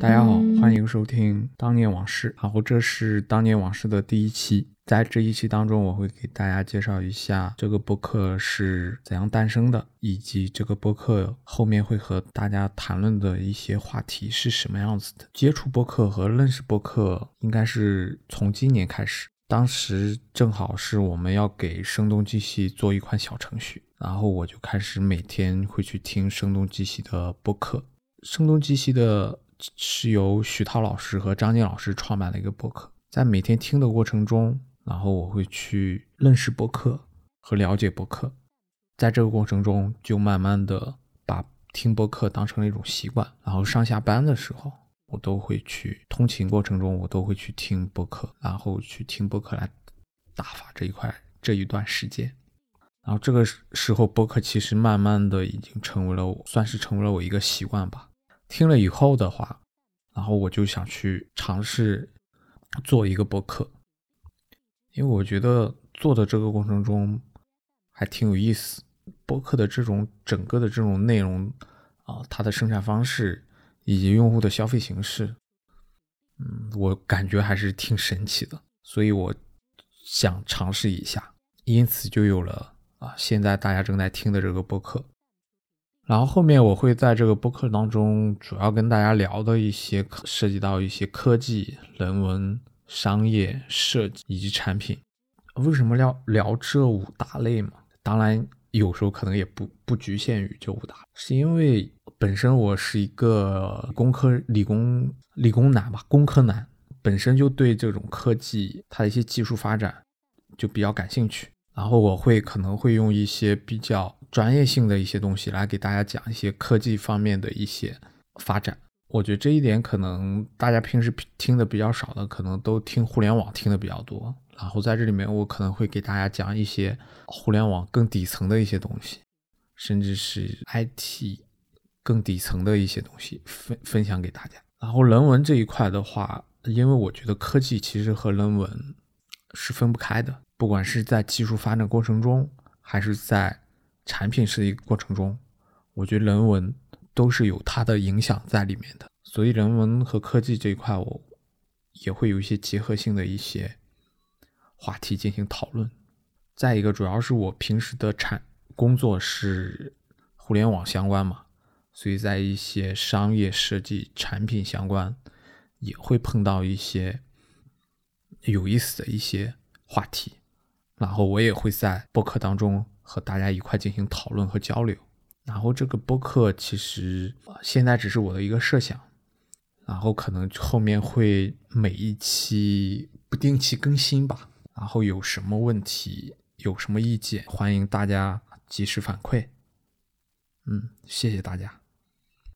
大家好，欢迎收听《当年往事》，然后这是《当年往事》的第一期。在这一期当中，我会给大家介绍一下这个播客是怎样诞生的，以及这个播客后面会和大家谈论的一些话题是什么样子的。接触播客和认识播客应该是从今年开始，当时正好是我们要给声东击西做一款小程序，然后我就开始每天会去听声东击西的播客。声东击西的是由徐涛老师和张静老师创办的一个播客，在每天听的过程中。然后我会去认识播客和了解播客，在这个过程中就慢慢的把听播客当成了一种习惯。然后上下班的时候，我都会去通勤过程中，我都会去听播客，然后去听播客来打发这一块这一段时间。然后这个时候，播客其实慢慢的已经成为了我算是成为了我一个习惯吧。听了以后的话，然后我就想去尝试做一个播客。因为我觉得做的这个过程中还挺有意思，播客的这种整个的这种内容啊，它的生产方式以及用户的消费形式，嗯，我感觉还是挺神奇的，所以我想尝试一下，因此就有了啊，现在大家正在听的这个播客。然后后面我会在这个播客当中主要跟大家聊的一些涉及到一些科技、人文。商业设计以及产品，为什么要聊这五大类嘛？当然，有时候可能也不不局限于这五大，是因为本身我是一个工科理工理工男吧，工科男，本身就对这种科技它的一些技术发展就比较感兴趣，然后我会可能会用一些比较专业性的一些东西来给大家讲一些科技方面的一些发展。我觉得这一点可能大家平时听的比较少的，可能都听互联网听的比较多。然后在这里面，我可能会给大家讲一些互联网更底层的一些东西，甚至是 IT 更底层的一些东西分分享给大家。然后人文这一块的话，因为我觉得科技其实和人文是分不开的，不管是在技术发展过程中，还是在产品设计过程中，我觉得人文。都是有它的影响在里面的，所以人文和科技这一块，我也会有一些结合性的一些话题进行讨论。再一个，主要是我平时的产工作是互联网相关嘛，所以在一些商业设计、产品相关，也会碰到一些有意思的一些话题，然后我也会在播客当中和大家一块进行讨论和交流。然后这个播客其实现在只是我的一个设想，然后可能后面会每一期不定期更新吧。然后有什么问题、有什么意见，欢迎大家及时反馈。嗯，谢谢大家。